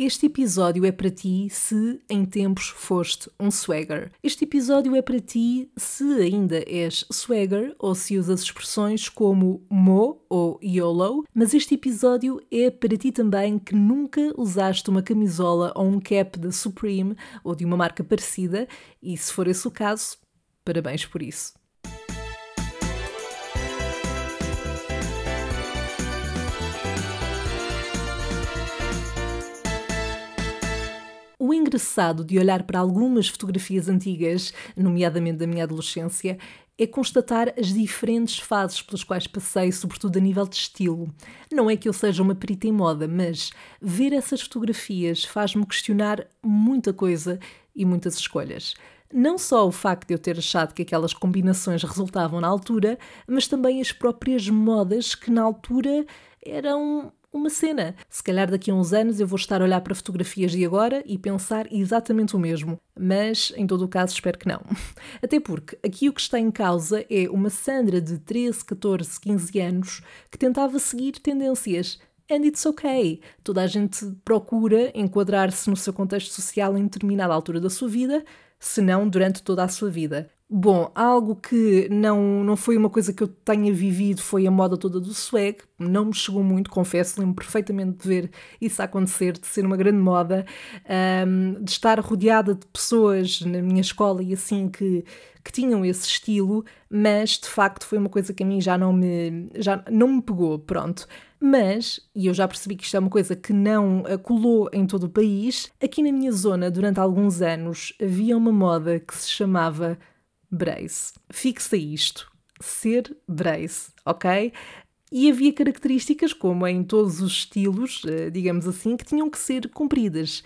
Este episódio é para ti se em tempos foste um swagger. Este episódio é para ti se ainda és swagger ou se usas expressões como mo ou YOLO, mas este episódio é para ti também que nunca usaste uma camisola ou um cap da Supreme ou de uma marca parecida e se for esse o caso, parabéns por isso. O engraçado de olhar para algumas fotografias antigas, nomeadamente da minha adolescência, é constatar as diferentes fases pelas quais passei, sobretudo a nível de estilo. Não é que eu seja uma perita em moda, mas ver essas fotografias faz-me questionar muita coisa e muitas escolhas. Não só o facto de eu ter achado que aquelas combinações resultavam na altura, mas também as próprias modas que na altura eram uma cena. Se calhar daqui a uns anos eu vou estar a olhar para fotografias de agora e pensar exatamente o mesmo, mas em todo o caso espero que não. Até porque aqui o que está em causa é uma Sandra de 13, 14, 15 anos que tentava seguir tendências. And it's okay. Toda a gente procura enquadrar-se no seu contexto social em determinada altura da sua vida, se não durante toda a sua vida. Bom, algo que não, não foi uma coisa que eu tenha vivido foi a moda toda do swag. Não me chegou muito, confesso, lembro perfeitamente de ver isso acontecer, de ser uma grande moda, um, de estar rodeada de pessoas na minha escola e assim que, que tinham esse estilo, mas de facto foi uma coisa que a mim já não me, já não me pegou, pronto. Mas, e eu já percebi que isto é uma coisa que não colou em todo o país, aqui na minha zona, durante alguns anos, havia uma moda que se chamava brace. Fixa isto. Ser brace, ok? E havia características, como em todos os estilos, eh, digamos assim, que tinham que ser cumpridas.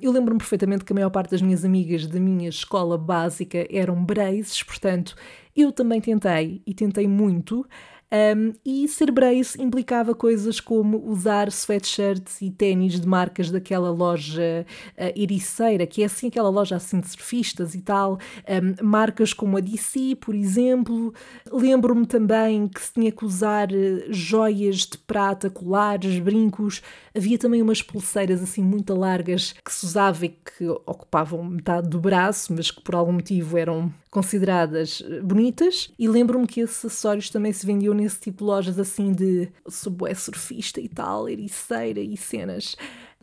Eu lembro-me perfeitamente que a maior parte das minhas amigas da minha escola básica eram braces, portanto, eu também tentei, e tentei muito, um, e ser brace implicava coisas como usar sweatshirts e ténis de marcas daquela loja uh, ericeira, que é assim aquela loja assim de surfistas e tal, um, marcas como a DC, por exemplo. Lembro-me também que se tinha que usar uh, joias de prata, colares, brincos. Havia também umas pulseiras assim muito largas que se usava e que ocupavam metade do braço, mas que por algum motivo eram consideradas eh, bonitas. E lembro-me que esses acessórios também se vendiam nesse tipo de lojas assim de subway surfista e tal, ericeira e cenas.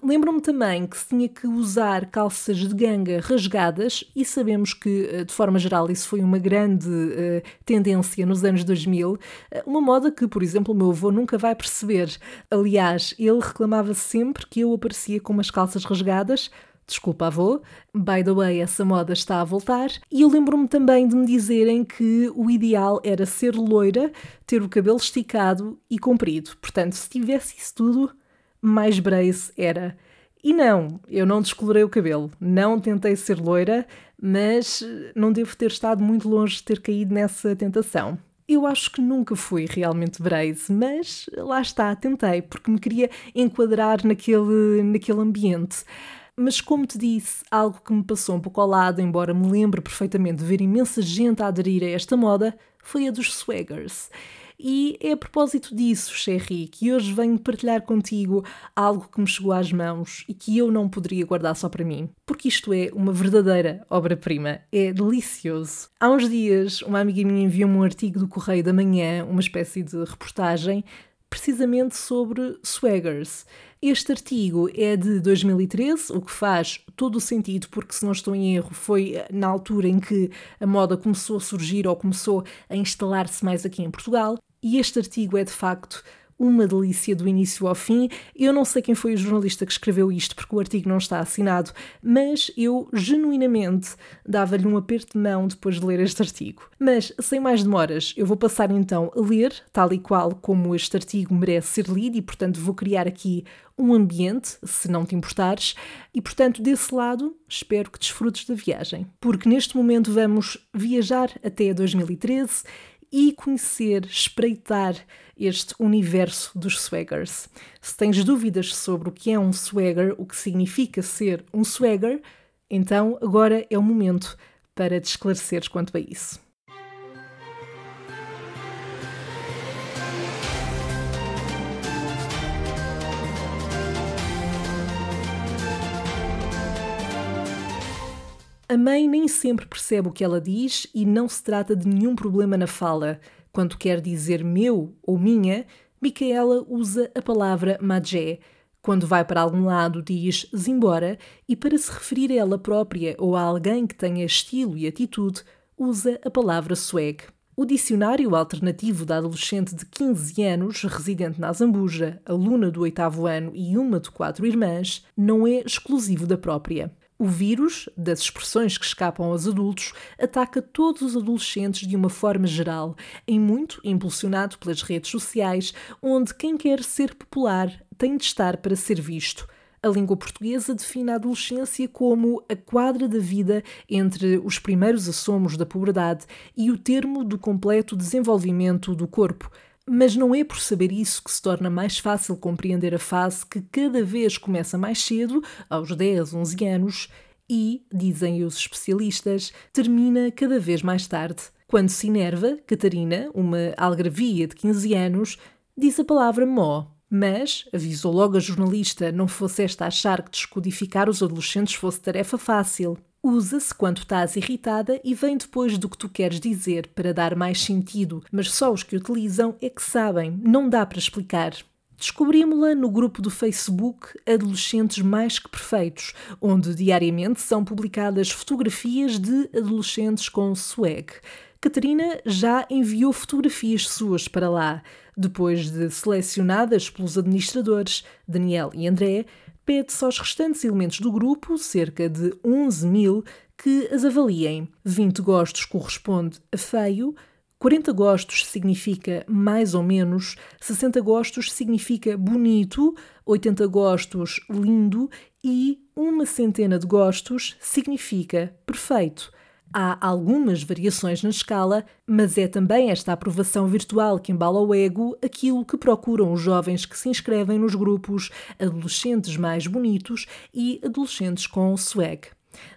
Lembro-me também que se tinha que usar calças de ganga rasgadas, e sabemos que, eh, de forma geral, isso foi uma grande uh, tendência nos anos 2000, uma moda que, por exemplo, o meu avô nunca vai perceber. Aliás, ele reclamava sempre que eu aparecia com umas calças rasgadas, Desculpa, avô. By the way, essa moda está a voltar. E eu lembro-me também de me dizerem que o ideal era ser loira, ter o cabelo esticado e comprido. Portanto, se tivesse isso tudo, mais brace era. E não, eu não descolorei o cabelo, não tentei ser loira, mas não devo ter estado muito longe de ter caído nessa tentação. Eu acho que nunca fui realmente brace, mas lá está, tentei, porque me queria enquadrar naquele, naquele ambiente. Mas, como te disse, algo que me passou um pouco ao lado, embora me lembre perfeitamente de ver imensa gente a aderir a esta moda, foi a dos swaggers. E é a propósito disso, Sherry, que hoje venho partilhar contigo algo que me chegou às mãos e que eu não poderia guardar só para mim, porque isto é uma verdadeira obra-prima, é delicioso. Há uns dias, uma amiga minha enviou-me um artigo do Correio da Manhã, uma espécie de reportagem, precisamente sobre swaggers. Este artigo é de 2013, o que faz todo o sentido, porque se não estou em erro, foi eh, na altura em que a moda começou a surgir ou começou a instalar-se mais aqui em Portugal. E este artigo é de facto uma delícia do início ao fim. Eu não sei quem foi o jornalista que escreveu isto, porque o artigo não está assinado, mas eu genuinamente dava-lhe um aperto de mão depois de ler este artigo. Mas, sem mais demoras, eu vou passar então a ler, tal e qual como este artigo merece ser lido, e portanto vou criar aqui um ambiente, se não te importares, e portanto, desse lado, espero que desfrutes da viagem. Porque neste momento vamos viajar até 2013 e conhecer, espreitar este universo dos swaggers. Se tens dúvidas sobre o que é um swagger, o que significa ser um swagger, então agora é o momento para te esclareceres quanto a isso. A mãe nem sempre percebe o que ela diz e não se trata de nenhum problema na fala. Quando quer dizer meu ou minha, Micaela usa a palavra magé. Quando vai para algum lado, diz zimbora, e para se referir a ela própria ou a alguém que tenha estilo e atitude, usa a palavra swag. O dicionário alternativo da adolescente de 15 anos, residente na Zambuja, aluna do oitavo ano e uma de quatro irmãs, não é exclusivo da própria. O vírus, das expressões que escapam aos adultos, ataca todos os adolescentes de uma forma geral, em muito impulsionado pelas redes sociais, onde quem quer ser popular tem de estar para ser visto. A língua portuguesa define a adolescência como a quadra da vida entre os primeiros assomos da puberdade e o termo do completo desenvolvimento do corpo. Mas não é por saber isso que se torna mais fácil compreender a fase que cada vez começa mais cedo, aos 10, 11 anos, e, dizem os especialistas, termina cada vez mais tarde. Quando se enerva, Catarina, uma algravia de 15 anos, diz a palavra mó mas, avisou logo a jornalista, não fosse esta achar que descodificar os adolescentes fosse tarefa fácil. Usa-se quando estás irritada e vem depois do que tu queres dizer para dar mais sentido, mas só os que utilizam é que sabem, não dá para explicar. Descobrimos-la no grupo do Facebook Adolescentes Mais Que Perfeitos, onde diariamente são publicadas fotografias de adolescentes com swag. Catarina já enviou fotografias suas para lá. Depois de selecionadas pelos administradores Daniel e André, pede-se aos restantes elementos do grupo, cerca de 11 mil, que as avaliem. 20 gostos corresponde a feio, 40 gostos significa mais ou menos, 60 gostos significa bonito, 80 gostos lindo e uma centena de gostos significa perfeito. Há algumas variações na escala, mas é também esta aprovação virtual que embala o ego aquilo que procuram os jovens que se inscrevem nos grupos adolescentes mais bonitos e adolescentes com swag.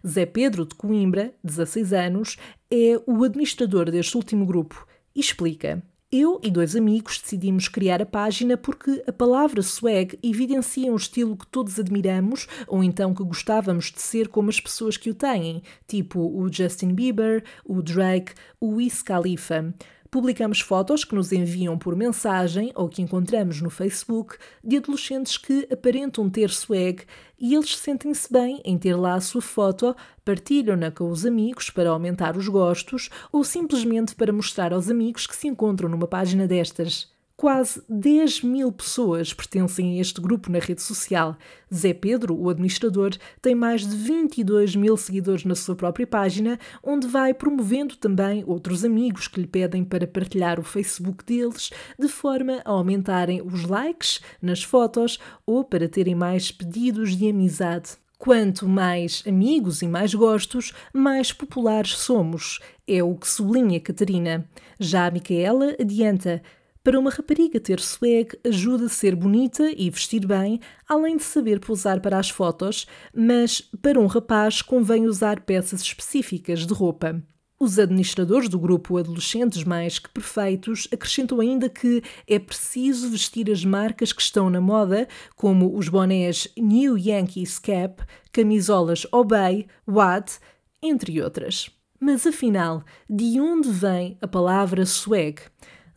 Zé Pedro de Coimbra, 16 anos, é o administrador deste último grupo e explica. Eu e dois amigos decidimos criar a página porque a palavra swag evidencia um estilo que todos admiramos ou então que gostávamos de ser como as pessoas que o têm, tipo o Justin Bieber, o Drake, o Wiz Khalifa. Publicamos fotos que nos enviam por mensagem ou que encontramos no Facebook de adolescentes que aparentam ter swag e eles sentem-se bem em ter lá a sua foto, partilham-na com os amigos para aumentar os gostos ou simplesmente para mostrar aos amigos que se encontram numa página destas. Quase 10 mil pessoas pertencem a este grupo na rede social. Zé Pedro, o administrador, tem mais de 22 mil seguidores na sua própria página, onde vai promovendo também outros amigos que lhe pedem para partilhar o Facebook deles, de forma a aumentarem os likes nas fotos ou para terem mais pedidos de amizade. Quanto mais amigos e mais gostos, mais populares somos, é o que sublinha Catarina. Já a Micaela adianta. Para uma rapariga ter swag ajuda a ser bonita e vestir bem, além de saber posar para as fotos, mas para um rapaz convém usar peças específicas de roupa. Os administradores do grupo Adolescentes Mais Que Perfeitos acrescentam ainda que é preciso vestir as marcas que estão na moda, como os bonés New Yankees Cap, camisolas Obey, Watt, entre outras. Mas afinal, de onde vem a palavra swag?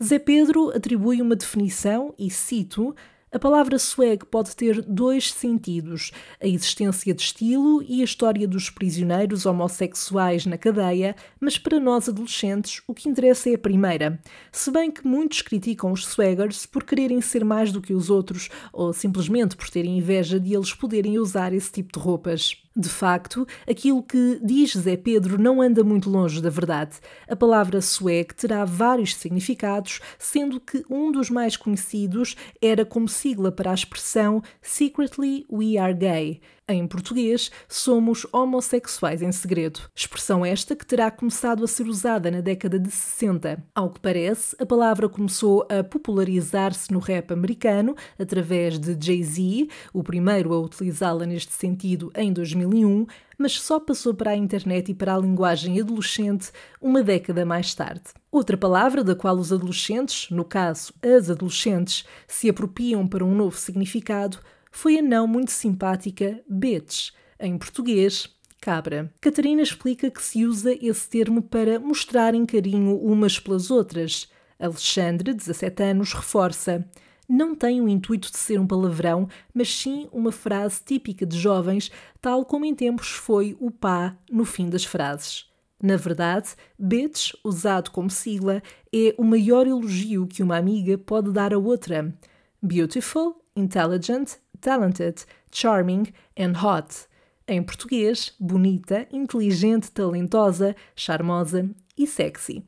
Zé Pedro atribui uma definição, e cito: a palavra swag pode ter dois sentidos: a existência de estilo e a história dos prisioneiros homossexuais na cadeia, mas para nós adolescentes o que interessa é a primeira. Se bem que muitos criticam os swaggers por quererem ser mais do que os outros ou simplesmente por terem inveja de eles poderem usar esse tipo de roupas. De facto, aquilo que diz Zé Pedro não anda muito longe da verdade. A palavra swag terá vários significados, sendo que um dos mais conhecidos era como sigla para a expressão Secretly We Are Gay. Em português, somos homossexuais em segredo. Expressão esta que terá começado a ser usada na década de 60. Ao que parece, a palavra começou a popularizar-se no rap americano através de Jay-Z, o primeiro a utilizá-la neste sentido em 2001, mas só passou para a internet e para a linguagem adolescente uma década mais tarde. Outra palavra da qual os adolescentes, no caso as adolescentes, se apropriam para um novo significado foi a não muito simpática bitch, em português, cabra. Catarina explica que se usa esse termo para mostrarem carinho umas pelas outras. Alexandre, 17 anos, reforça. Não tem o intuito de ser um palavrão, mas sim uma frase típica de jovens, tal como em tempos foi o pá no fim das frases. Na verdade, bitch, usado como sigla, é o maior elogio que uma amiga pode dar a outra. Beautiful, intelligent, talented, charming and hot. Em português, bonita, inteligente, talentosa, charmosa e sexy.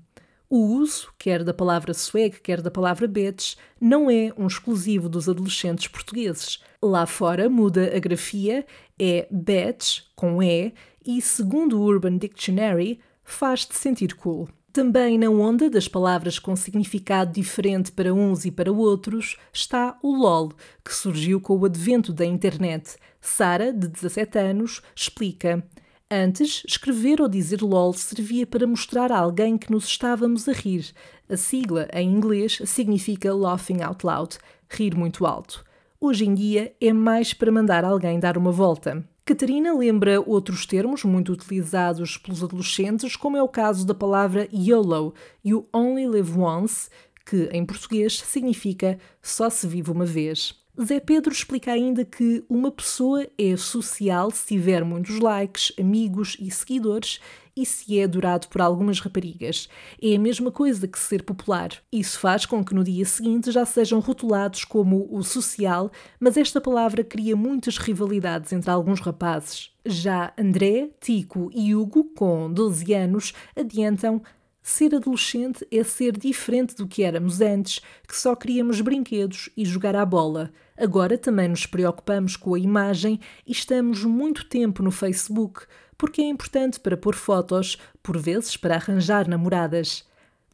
O uso, quer da palavra swag, quer da palavra bitch, não é um exclusivo dos adolescentes portugueses. Lá fora muda a grafia, é bitch, com E, e segundo o Urban Dictionary, faz-te sentir cool. Também na onda das palavras com significado diferente para uns e para outros está o LOL, que surgiu com o advento da internet. Sara, de 17 anos, explica. Antes, escrever ou dizer LOL servia para mostrar a alguém que nos estávamos a rir. A sigla, em inglês, significa Laughing Out Loud, rir muito alto. Hoje em dia é mais para mandar alguém dar uma volta. Catarina lembra outros termos muito utilizados pelos adolescentes, como é o caso da palavra YOLO, You Only Live Once, que em português significa só se vive uma vez. Zé Pedro explica ainda que uma pessoa é social se tiver muitos likes, amigos e seguidores e se é adorado por algumas raparigas. É a mesma coisa que ser popular. Isso faz com que no dia seguinte já sejam rotulados como o social, mas esta palavra cria muitas rivalidades entre alguns rapazes. Já André, Tico e Hugo, com 12 anos, adiantam Ser adolescente é ser diferente do que éramos antes, que só queríamos brinquedos e jogar à bola. Agora também nos preocupamos com a imagem e estamos muito tempo no Facebook, porque é importante para pôr fotos, por vezes para arranjar namoradas.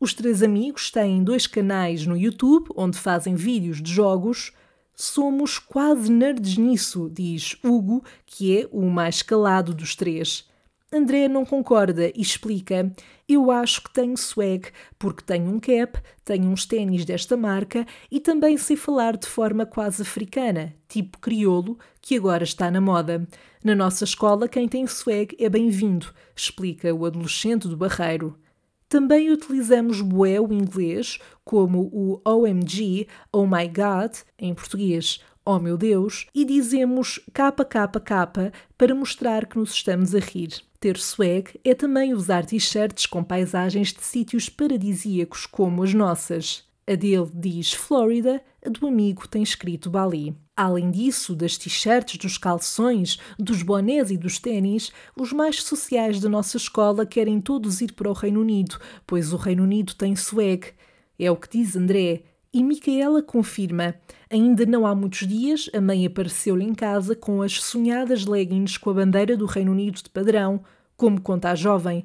Os três amigos têm dois canais no YouTube onde fazem vídeos de jogos. Somos quase nerds nisso, diz Hugo, que é o mais calado dos três. André não concorda e explica: Eu acho que tenho swag, porque tenho um cap, tenho uns ténis desta marca e também sei falar de forma quase africana, tipo crioulo, que agora está na moda. Na nossa escola, quem tem swag é bem-vindo, explica o adolescente do Barreiro. Também utilizamos bué o inglês, como o OMG, Oh My God, em português, Oh meu Deus, e dizemos KKK para mostrar que nos estamos a rir. Ter swag é também usar t-shirts com paisagens de sítios paradisíacos como as nossas. A dele diz Flórida, a do amigo tem escrito Bali. Além disso, das t-shirts, dos calções, dos bonés e dos ténis, os mais sociais da nossa escola querem todos ir para o Reino Unido, pois o Reino Unido tem swag. É o que diz André. E Micaela confirma. Ainda não há muitos dias, a mãe apareceu-lhe em casa com as sonhadas leggings com a bandeira do Reino Unido de padrão. Como conta a jovem,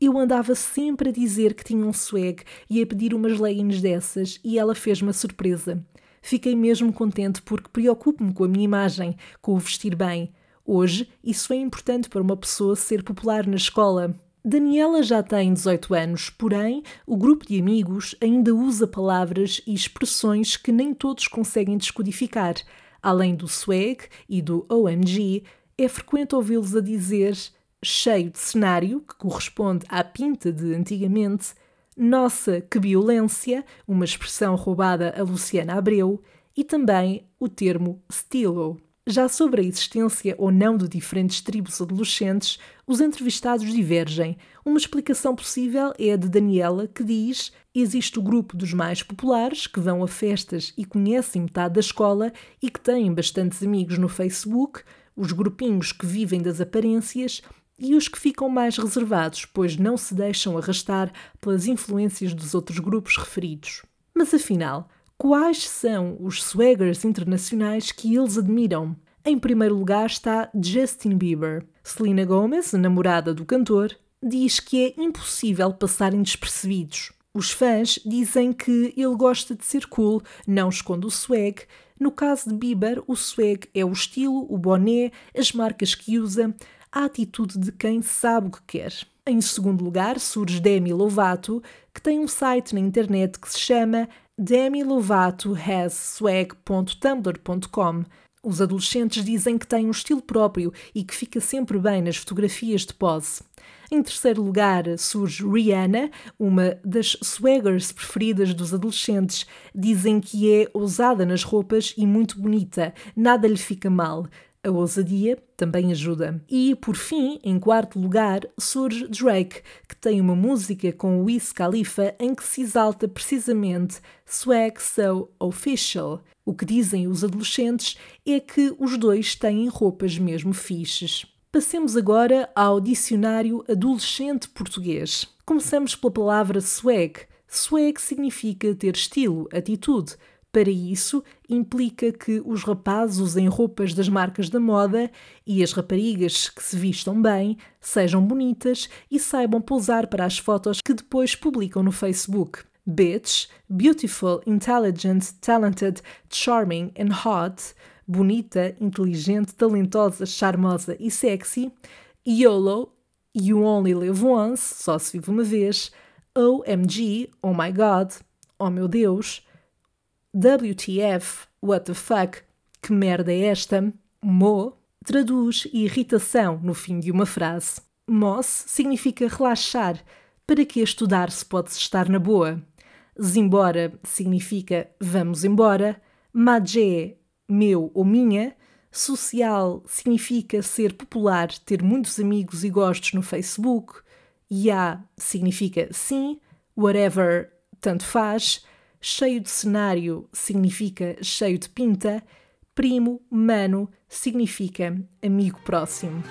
eu andava sempre a dizer que tinha um swag e a pedir umas leggings dessas e ela fez-me a surpresa. Fiquei mesmo contente porque preocupo-me com a minha imagem, com o vestir bem. Hoje, isso é importante para uma pessoa ser popular na escola. Daniela já tem 18 anos, porém, o grupo de amigos ainda usa palavras e expressões que nem todos conseguem descodificar. Além do swag e do OMG, é frequente ouvi-los a dizer cheio de cenário, que corresponde à pinta de antigamente, nossa, que violência, uma expressão roubada a Luciana Abreu, e também o termo stilo. Já sobre a existência ou não de diferentes tribos adolescentes, os entrevistados divergem. Uma explicação possível é a de Daniela, que diz: existe o grupo dos mais populares, que vão a festas e conhecem metade da escola e que têm bastantes amigos no Facebook, os grupinhos que vivem das aparências e os que ficam mais reservados, pois não se deixam arrastar pelas influências dos outros grupos referidos. Mas afinal, Quais são os swaggers internacionais que eles admiram? Em primeiro lugar está Justin Bieber. Selena Gomez, namorada do cantor, diz que é impossível passarem despercebidos. Os fãs dizem que ele gosta de ser cool, não esconde o swag. No caso de Bieber, o swag é o estilo, o boné, as marcas que usa, a atitude de quem sabe o que quer. Em segundo lugar, surge Demi Lovato, que tem um site na internet que se chama demilovatohasswag.tumblr.com. Os adolescentes dizem que têm um estilo próprio e que fica sempre bem nas fotografias de pose. Em terceiro lugar surge Rihanna, uma das swaggers preferidas dos adolescentes. Dizem que é ousada nas roupas e muito bonita, nada lhe fica mal. A ousadia também ajuda. E, por fim, em quarto lugar, surge Drake, que tem uma música com Wiz Khalifa em que se exalta precisamente Swag So Official. O que dizem os adolescentes é que os dois têm roupas mesmo fixes. Passemos agora ao dicionário adolescente português. Começamos pela palavra swag. Swag significa ter estilo, atitude. Para isso, implica que os rapazes usem roupas das marcas da moda e as raparigas que se vistam bem, sejam bonitas e saibam pousar para as fotos que depois publicam no Facebook. Bitch, beautiful, intelligent, talented, charming and hot bonita, inteligente, talentosa, charmosa e sexy, YOLO, You Only Live Once, só se vive uma vez, OMG, Oh My God, Oh Meu Deus, WTF, What the Fuck, que merda é esta, Mo, traduz irritação no fim de uma frase. Moss significa relaxar, para que estudar se pode estar na boa. Zimbora significa vamos embora. Magé meu ou minha. Social significa ser popular, ter muitos amigos e gostos no Facebook. Ya significa sim. Whatever, tanto faz. Cheio de cenário significa cheio de pinta. Primo, mano, significa amigo próximo.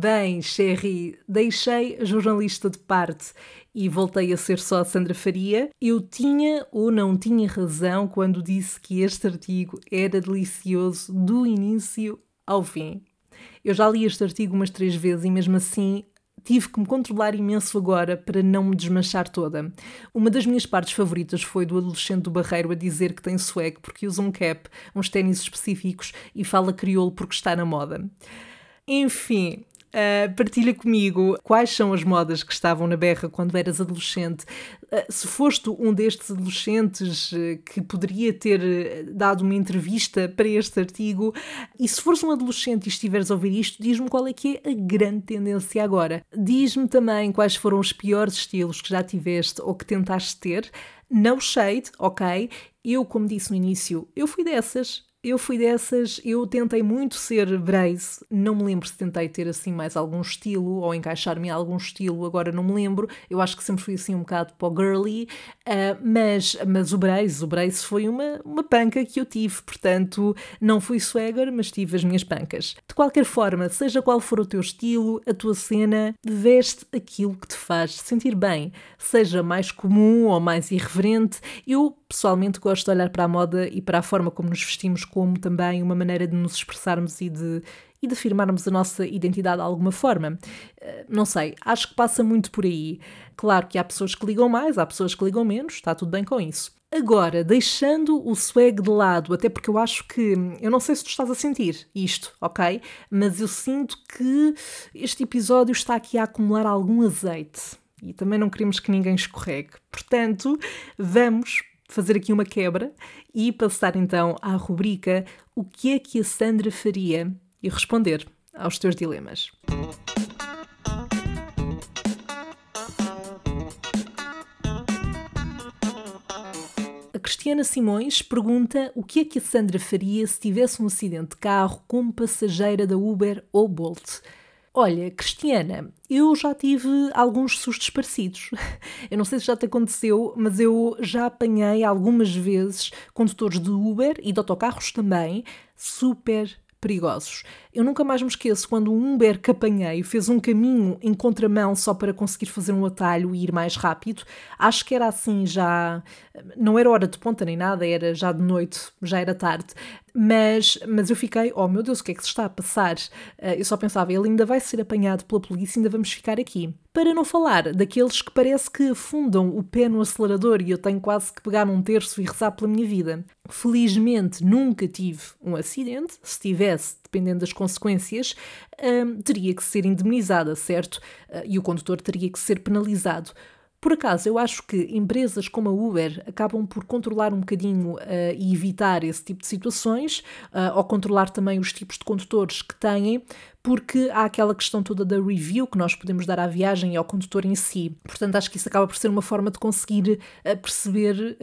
Bem, Sherry, deixei a jornalista de parte e voltei a ser só Sandra Faria. Eu tinha ou não tinha razão quando disse que este artigo era delicioso do início ao fim. Eu já li este artigo umas três vezes e mesmo assim tive que me controlar imenso agora para não me desmanchar toda. Uma das minhas partes favoritas foi do adolescente do Barreiro a dizer que tem swag porque usa um cap, uns ténis específicos e fala crioulo porque está na moda. Enfim, Uh, partilha comigo quais são as modas que estavam na berra quando eras adolescente. Uh, se foste um destes adolescentes uh, que poderia ter dado uma entrevista para este artigo, e se fores um adolescente e estiveres a ouvir isto, diz-me qual é que é a grande tendência agora. Diz-me também quais foram os piores estilos que já tiveste ou que tentaste ter. No shade, ok? Eu, como disse no início, eu fui dessas eu fui dessas, eu tentei muito ser brace, não me lembro se tentei ter assim mais algum estilo ou encaixar-me em algum estilo, agora não me lembro. Eu acho que sempre fui assim um bocado para o girly, uh, mas, mas o brace, o brace foi uma, uma panca que eu tive, portanto não fui swagger, mas tive as minhas pancas. De qualquer forma, seja qual for o teu estilo, a tua cena, veste aquilo que te faz sentir bem, seja mais comum ou mais irreverente. Eu pessoalmente gosto de olhar para a moda e para a forma como nos vestimos como também uma maneira de nos expressarmos e de, e de afirmarmos a nossa identidade de alguma forma. Eh, não sei, acho que passa muito por aí. Claro que há pessoas que ligam mais, há pessoas que ligam menos, está tudo bem com isso. Agora, deixando o swag de lado, até porque eu acho que. Eu não sei se tu estás a sentir isto, ok? Mas eu sinto que este episódio está aqui a acumular algum azeite. E também não queremos que ninguém escorregue. Portanto, vamos fazer aqui uma quebra e passar então à rubrica O que é que a Sandra faria? e responder aos teus dilemas. A Cristiana Simões pergunta o que é que a Sandra faria se tivesse um acidente de carro como passageira da Uber ou Bolt. Olha, Cristiana, eu já tive alguns sustos parecidos. Eu não sei se já te aconteceu, mas eu já apanhei algumas vezes condutores de Uber e de autocarros também super perigosos. Eu nunca mais me esqueço quando um Uber que apanhei fez um caminho em contramão só para conseguir fazer um atalho e ir mais rápido. Acho que era assim já. Não era hora de ponta nem nada, era já de noite, já era tarde. Mas, mas eu fiquei, oh meu Deus, o que é que se está a passar? Uh, eu só pensava, ele ainda vai ser apanhado pela polícia, ainda vamos ficar aqui. Para não falar daqueles que parece que afundam o pé no acelerador e eu tenho quase que pegar um terço e rezar pela minha vida. Felizmente nunca tive um acidente. Se tivesse, dependendo das consequências, hum, teria que ser indemnizada, certo? Uh, e o condutor teria que ser penalizado. Por acaso, eu acho que empresas como a Uber acabam por controlar um bocadinho uh, e evitar esse tipo de situações, uh, ou controlar também os tipos de condutores que têm, porque há aquela questão toda da review que nós podemos dar à viagem e ao condutor em si. Portanto, acho que isso acaba por ser uma forma de conseguir uh, perceber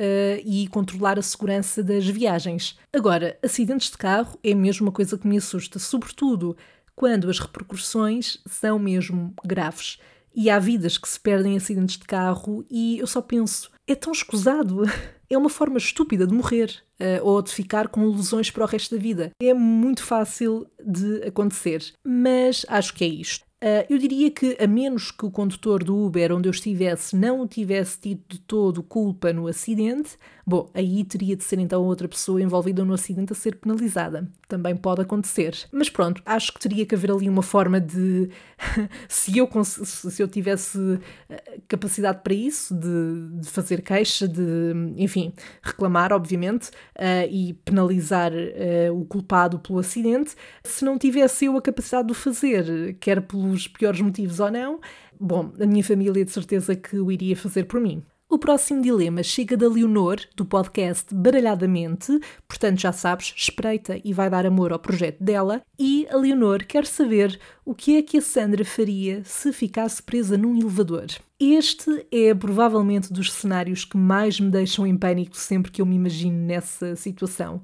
e controlar a segurança das viagens. Agora, acidentes de carro é mesmo uma coisa que me assusta, sobretudo quando as repercussões são mesmo graves e há vidas que se perdem em acidentes de carro e eu só penso, é tão escusado. É uma forma estúpida de morrer uh, ou de ficar com lesões para o resto da vida. É muito fácil de acontecer, mas acho que é isto. Uh, eu diria que, a menos que o condutor do Uber onde eu estivesse não tivesse tido de todo culpa no acidente, bom, aí teria de ser então outra pessoa envolvida no acidente a ser penalizada. Também pode acontecer. Mas pronto, acho que teria que haver ali uma forma de. se, eu se eu tivesse eh, capacidade para isso, de, de fazer queixa, de, enfim, reclamar, obviamente, uh, e penalizar uh, o culpado pelo acidente, se não tivesse eu a capacidade de o fazer, quer pelos pelos piores motivos ou não, bom, a minha família de certeza que o iria fazer por mim. O próximo dilema chega da Leonor, do podcast Baralhadamente, portanto já sabes, espreita e vai dar amor ao projeto dela. E a Leonor quer saber o que é que a Sandra faria se ficasse presa num elevador. Este é provavelmente dos cenários que mais me deixam em pânico sempre que eu me imagino nessa situação.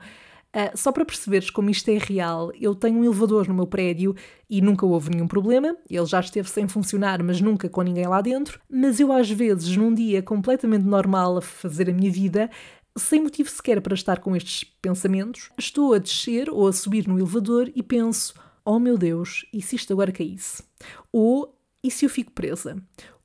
Uh, só para perceberes como isto é real, eu tenho um elevador no meu prédio e nunca houve nenhum problema. Ele já esteve sem funcionar, mas nunca com ninguém lá dentro. Mas eu, às vezes, num dia completamente normal a fazer a minha vida, sem motivo sequer para estar com estes pensamentos, estou a descer ou a subir no elevador e penso: oh meu Deus, e se isto agora caísse? Ou e se eu fico presa?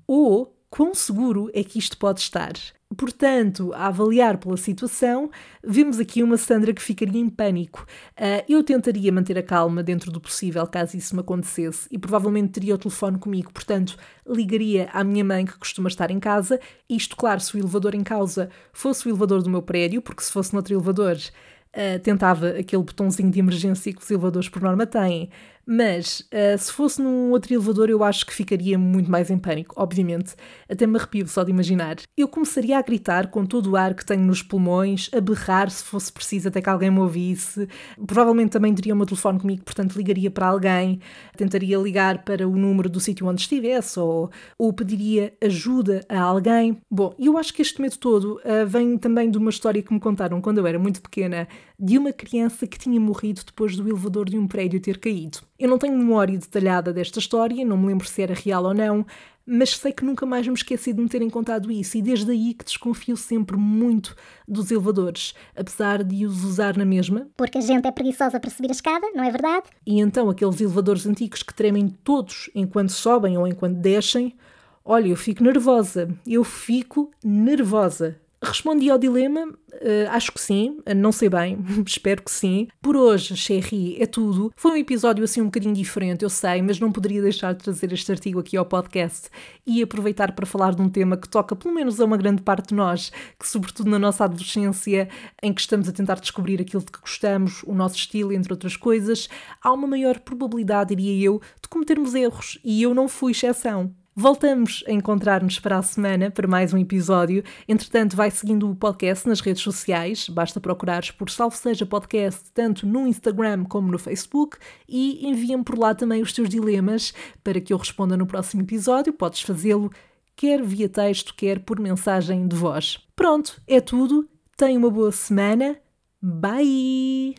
Ou quão seguro é que isto pode estar? Portanto, a avaliar pela situação, vemos aqui uma Sandra que ficaria em pânico. Uh, eu tentaria manter a calma dentro do possível caso isso me acontecesse e provavelmente teria o telefone comigo, portanto, ligaria à minha mãe que costuma estar em casa. Isto, claro, se o elevador em causa fosse o elevador do meu prédio, porque se fosse noutro elevador, uh, tentava aquele botãozinho de emergência que os elevadores por norma têm mas uh, se fosse num outro elevador, eu acho que ficaria muito mais em pânico, obviamente. Até me arrepio só de imaginar. Eu começaria a gritar com todo o ar que tenho nos pulmões, a berrar se fosse preciso até que alguém me ouvisse. Provavelmente também teria o meu telefone comigo, portanto ligaria para alguém, tentaria ligar para o número do sítio onde estivesse ou, ou pediria ajuda a alguém. Bom, eu acho que este medo todo uh, vem também de uma história que me contaram quando eu era muito pequena, de uma criança que tinha morrido depois do elevador de um prédio ter caído. Eu não tenho memória detalhada desta história, não me lembro se era real ou não, mas sei que nunca mais me esqueci de me terem contado isso e desde aí que desconfio sempre muito dos elevadores, apesar de os usar na mesma. Porque a gente é preguiçosa para subir a escada, não é verdade? E então aqueles elevadores antigos que tremem todos enquanto sobem ou enquanto descem, olha, eu fico nervosa, eu fico nervosa. Respondi ao dilema, uh, acho que sim, não sei bem, espero que sim. Por hoje, Cherry, é tudo. Foi um episódio assim um bocadinho diferente, eu sei, mas não poderia deixar de trazer este artigo aqui ao podcast e aproveitar para falar de um tema que toca pelo menos a uma grande parte de nós, que sobretudo na nossa adolescência, em que estamos a tentar descobrir aquilo de que gostamos, o nosso estilo, entre outras coisas, há uma maior probabilidade, diria eu, de cometermos erros e eu não fui exceção. Voltamos a encontrar-nos para a semana para mais um episódio. Entretanto, vai seguindo o podcast nas redes sociais. Basta procurares por Salve Seja Podcast, tanto no Instagram como no Facebook, e envia-me por lá também os teus dilemas para que eu responda no próximo episódio. Podes fazê-lo quer via texto, quer por mensagem de voz. Pronto, é tudo. Tenha uma boa semana. Bye!